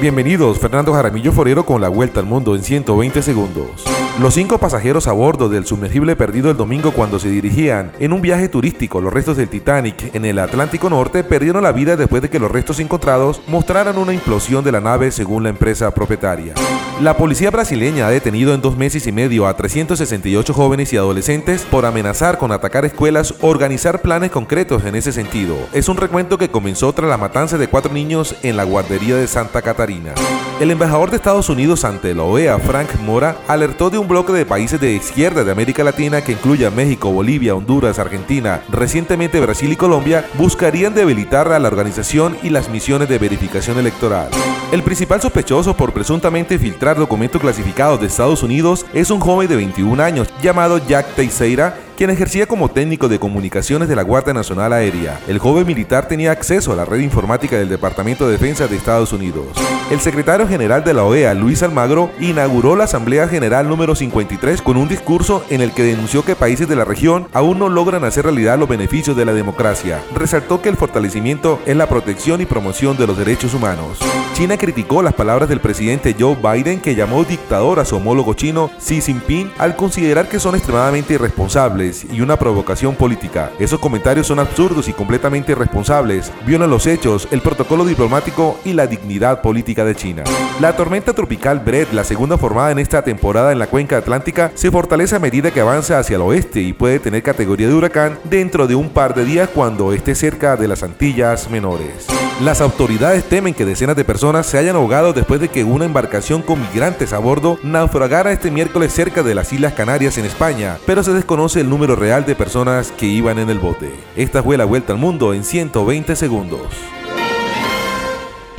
Bienvenidos, Fernando Jaramillo Forero con la vuelta al mundo en 120 segundos. Los cinco pasajeros a bordo del sumergible perdido el domingo cuando se dirigían en un viaje turístico los restos del Titanic en el Atlántico Norte perdieron la vida después de que los restos encontrados mostraran una implosión de la nave según la empresa propietaria. La policía brasileña ha detenido en dos meses y medio a 368 jóvenes y adolescentes por amenazar con atacar escuelas o organizar planes concretos en ese sentido. Es un recuento que comenzó tras la matanza de cuatro niños en la guardería de Santa Catarina. El embajador de Estados Unidos ante la OEA, Frank Mora, alertó de un bloque de países de izquierda de América Latina que incluye a México, Bolivia, Honduras, Argentina, recientemente Brasil y Colombia, buscarían debilitar a la organización y las misiones de verificación electoral. El principal sospechoso por presuntamente filtrar documentos clasificados de Estados Unidos es un joven de 21 años llamado Jack Teixeira, quien ejercía como técnico de comunicaciones de la Guardia Nacional Aérea. El joven militar tenía acceso a la red informática del Departamento de Defensa de Estados Unidos. El secretario general de la OEA, Luis Almagro, inauguró la Asamblea General número 53 con un discurso en el que denunció que países de la región aún no logran hacer realidad los beneficios de la democracia. Resaltó que el fortalecimiento es la protección y promoción de los derechos humanos. China criticó las palabras del presidente Joe Biden que llamó dictador a su homólogo chino Xi Jinping al considerar que son extremadamente irresponsables y una provocación política. Esos comentarios son absurdos y completamente irresponsables, violan los hechos, el protocolo diplomático y la dignidad política de China. La tormenta tropical Brett, la segunda formada en esta temporada en la cuenca atlántica, se fortalece a medida que avanza hacia el oeste y puede tener categoría de huracán dentro de un par de días cuando esté cerca de las Antillas menores. Las autoridades temen que decenas de personas se hayan ahogado después de que una embarcación con migrantes a bordo naufragara este miércoles cerca de las Islas Canarias en España, pero se desconoce el número real de personas que iban en el bote. Esta fue la vuelta al mundo en 120 segundos.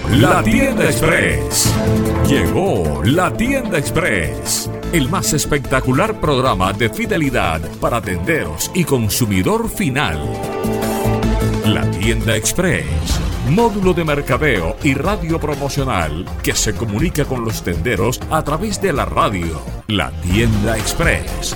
La tienda express. Llegó la tienda express. El más espectacular programa de fidelidad para tenderos y consumidor final. La tienda express módulo de mercadeo y radio promocional que se comunica con los tenderos a través de la radio. La tienda express.